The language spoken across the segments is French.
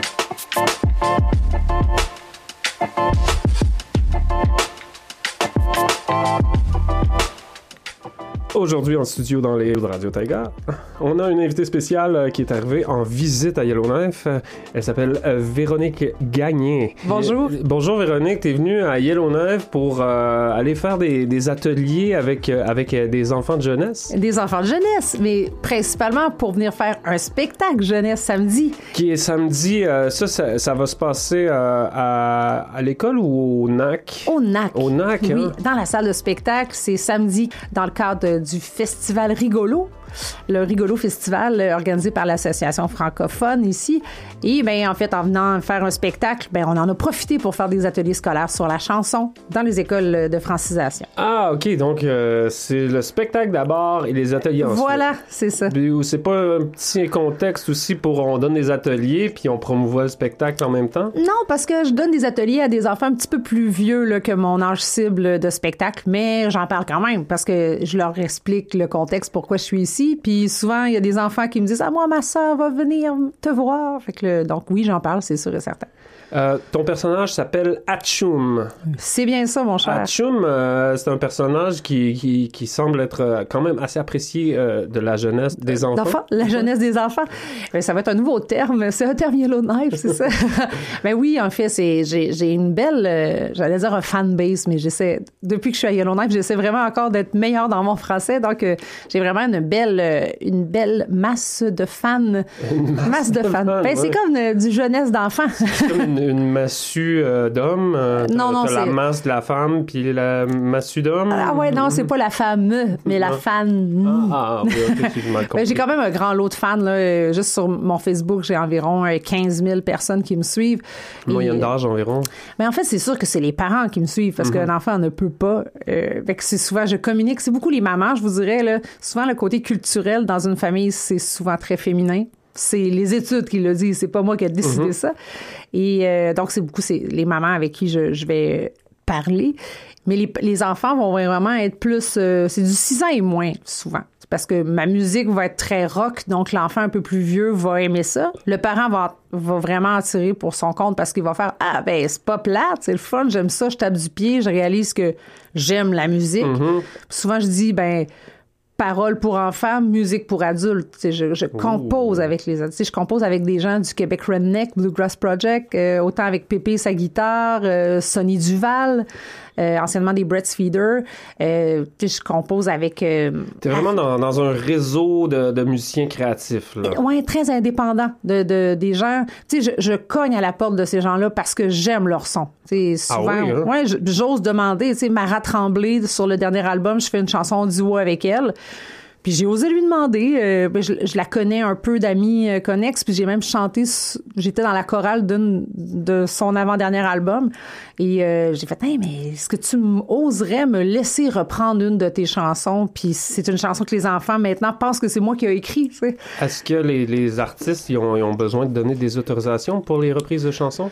Bye. Aujourd'hui en studio dans les de Radio Taiga, on a une invitée spéciale euh, qui est arrivée en visite à Yellowknife. Elle s'appelle euh, Véronique Gagné. Bonjour. Euh, bonjour Véronique, t'es venue à Yellowknife pour euh, aller faire des, des ateliers avec, euh, avec euh, des enfants de jeunesse, Des enfants de jeunesse, mais principalement pour venir faire un spectacle jeunesse samedi. qui est samedi. euh, ça, ça, ça va se passer euh, à, à l'école ou au NAC? Au NAC. Au NAC, Oui, hein? dans la salle de spectacle. C'est samedi dans le cadre du festival Rigolo. Le Rigolo Festival euh, organisé par l'Association francophone ici. Et ben en fait, en venant faire un spectacle, ben on en a profité pour faire des ateliers scolaires sur la chanson dans les écoles de francisation. Ah, ok, donc euh, c'est le spectacle d'abord et les ateliers ensuite. Voilà, c'est ça. C'est pas un petit contexte aussi pour on donne des ateliers puis on promouvoit le spectacle en même temps? Non, parce que je donne des ateliers à des enfants un petit peu plus vieux là, que mon âge cible de spectacle, mais j'en parle quand même parce que je leur explique le contexte pourquoi je suis ici. Puis souvent, il y a des enfants qui me disent Ah, moi, ma soeur va venir te voir. Donc, oui, j'en parle, c'est sûr et certain. Euh, ton personnage s'appelle Atchum. C'est bien ça, mon cher. Atchum, euh, c'est un personnage qui, qui, qui semble être euh, quand même assez apprécié euh, de la jeunesse des enfants. D'enfants, la jeunesse des enfants. Ben, ça va être un nouveau terme. C'est un terme Yellowknife, c'est ça? ben oui, en fait, c'est, j'ai, j'ai une belle, j'allais dire un fanbase, mais j'essaie, depuis que je suis à Yellowknife, j'essaie vraiment encore d'être meilleure dans mon français. Donc, j'ai vraiment une belle, une belle masse de fans. masse, de fans. fans, ben, c'est ouais. comme euh, du jeunesse d'enfant. C'est une, une massue euh, d'homme. euh, Non, non, t'as la c'est- masse de la femme puis la massue d'homme? ah ouais, non, c'est pas la femme, mais la fan. Ah, mal compris. Ben, j'ai quand même un grand lot de fans. Là. Euh, Juste sur mon Facebook, j'ai environ euh, 15 000 personnes qui me suivent. Moyenne Et- d'âge environ. Mais en fait, c'est sûr que c'est les parents qui me suivent parce qu'un enfant ne peut pas. Euh, fait que c'est souvent, je communique. C'est beaucoup les mamans, je vous dirais. Là, souvent, le côté culturel dans une famille, c'est souvent très féminin. C'est les études qui le disent. C'est pas moi qui ai décidé ça. Et euh, donc, c'est beaucoup c'est les mamans avec qui je, je vais parler. Mais les, les enfants vont vraiment être plus. euh, c'est du 6 ans et moins, souvent. Parce que ma musique va être très rock, donc l'enfant un peu plus vieux va aimer ça. Le parent va, va vraiment attirer pour son compte parce qu'il va faire Ah, ben, c'est pas plate, c'est le fun, j'aime ça, je tape du pied, je réalise que j'aime la musique. Puis souvent, je dis, ben, paroles pour enfants, musique pour adultes. Je, je compose avec les adultes. Je compose avec des gens du Québec Redneck, Bluegrass Project, euh, autant avec Pépé sa guitare, euh, Sonny Duval, euh, anciennement des Brett's Feeder. Euh, je compose avec... T'es vraiment dans, dans un réseau de, de musiciens créatifs. Ouais, très indépendant de, de- des gens. Tu sais, je, je cogne à la porte de ces gens-là parce que j'aime leur son. Tu sais, souvent, Ah oui, hein? ouais, j'ose demander. Tu sais, Mara Tremblay sur le dernier album, je fais une chanson duo avec elle. Puis j'ai osé lui demander. euh, ben, je, je la connais un peu d'amis euh, connexes, puis j'ai même chanté. J'étais dans la chorale d'une de son avant-dernier album, et euh, j'ai fait, hey, mais est-ce que tu oserais me laisser reprendre une de tes chansons? Puis c'est une chanson que les enfants maintenant pensent que c'est moi qui ai écrit. Tu sais. Est-ce que les, les artistes ils ont, ils ont besoin de donner des autorisations pour les reprises de chansons?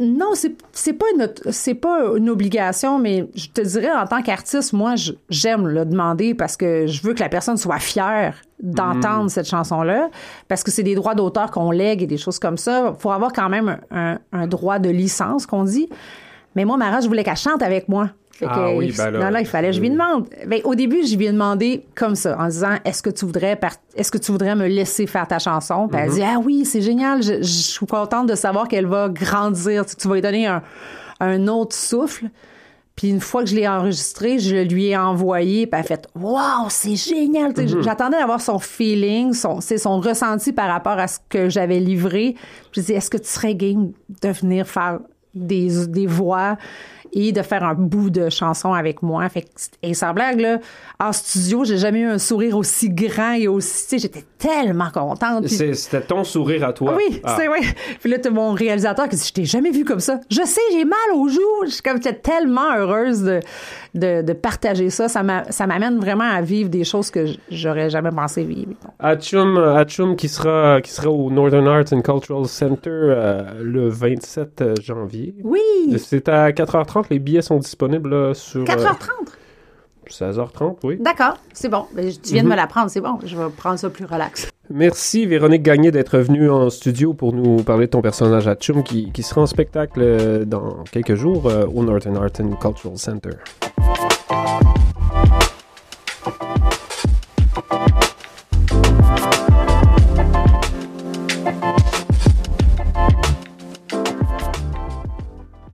Non, c'est c'est pas une c'est pas une obligation, mais je te dirais en tant qu'artiste, moi j'aime le demander parce que je veux que la personne soit fière d'entendre cette chanson-là, parce que c'est des droits d'auteur qu'on lègue et des choses comme ça. Faut avoir quand même un, un droit de licence qu'on dit. Mais moi, Mara, je voulais qu'elle chante avec moi. Fait Ah oui, ben là, non, là, il fallait, je lui demande. Ben, au début, je lui ai demandé comme ça, en disant, est-ce que tu voudrais, par- est-ce que tu voudrais me laisser faire ta chanson? Puis Mm-hmm. elle dit, ah oui, c'est génial, je, je suis contente de savoir qu'elle va grandir. Tu, tu vas lui donner un, un autre souffle. Puis une fois que je l'ai enregistré, je lui ai envoyé, puis elle a fait Waouh, c'est génial! Mm-hmm. J'attendais d'avoir son feeling, son, son ressenti par rapport à ce que j'avais livré. Je dis Est-ce que tu serais game de venir faire des, des voix et de faire un bout de chanson avec moi? Fait que, et sans blague, là, en studio, j'ai jamais eu un sourire aussi grand et aussi. Tu sais, j'étais tellement contente. C'était ton sourire à toi. ah oui, Ah. c'est oui. Puis là, t'as mon réalisateur qui dit Je t'ai jamais vu comme ça. Je sais, j'ai mal aux joues. Je suis comme j'étais tellement heureuse de, de, de partager ça. Ça m'a- ça m'amène vraiment à vivre des choses que j'aurais jamais pensé vivre. Atchum qui sera, qui sera au Northern Arts and Cultural Center euh, le 27 janvier. Oui! C'est à 4h30, les billets sont disponibles là, sur... euh, 4h30. 16h30, oui. D'accord, c'est bon. Ben, tu viens de me l'apprendre, c'est bon. Je vais prendre ça plus relax. Merci Véronique Gagné d'être venue en studio pour nous parler de ton personnage à Chum qui, qui sera en spectacle dans quelques jours euh, au Northern Art and Cultural Center.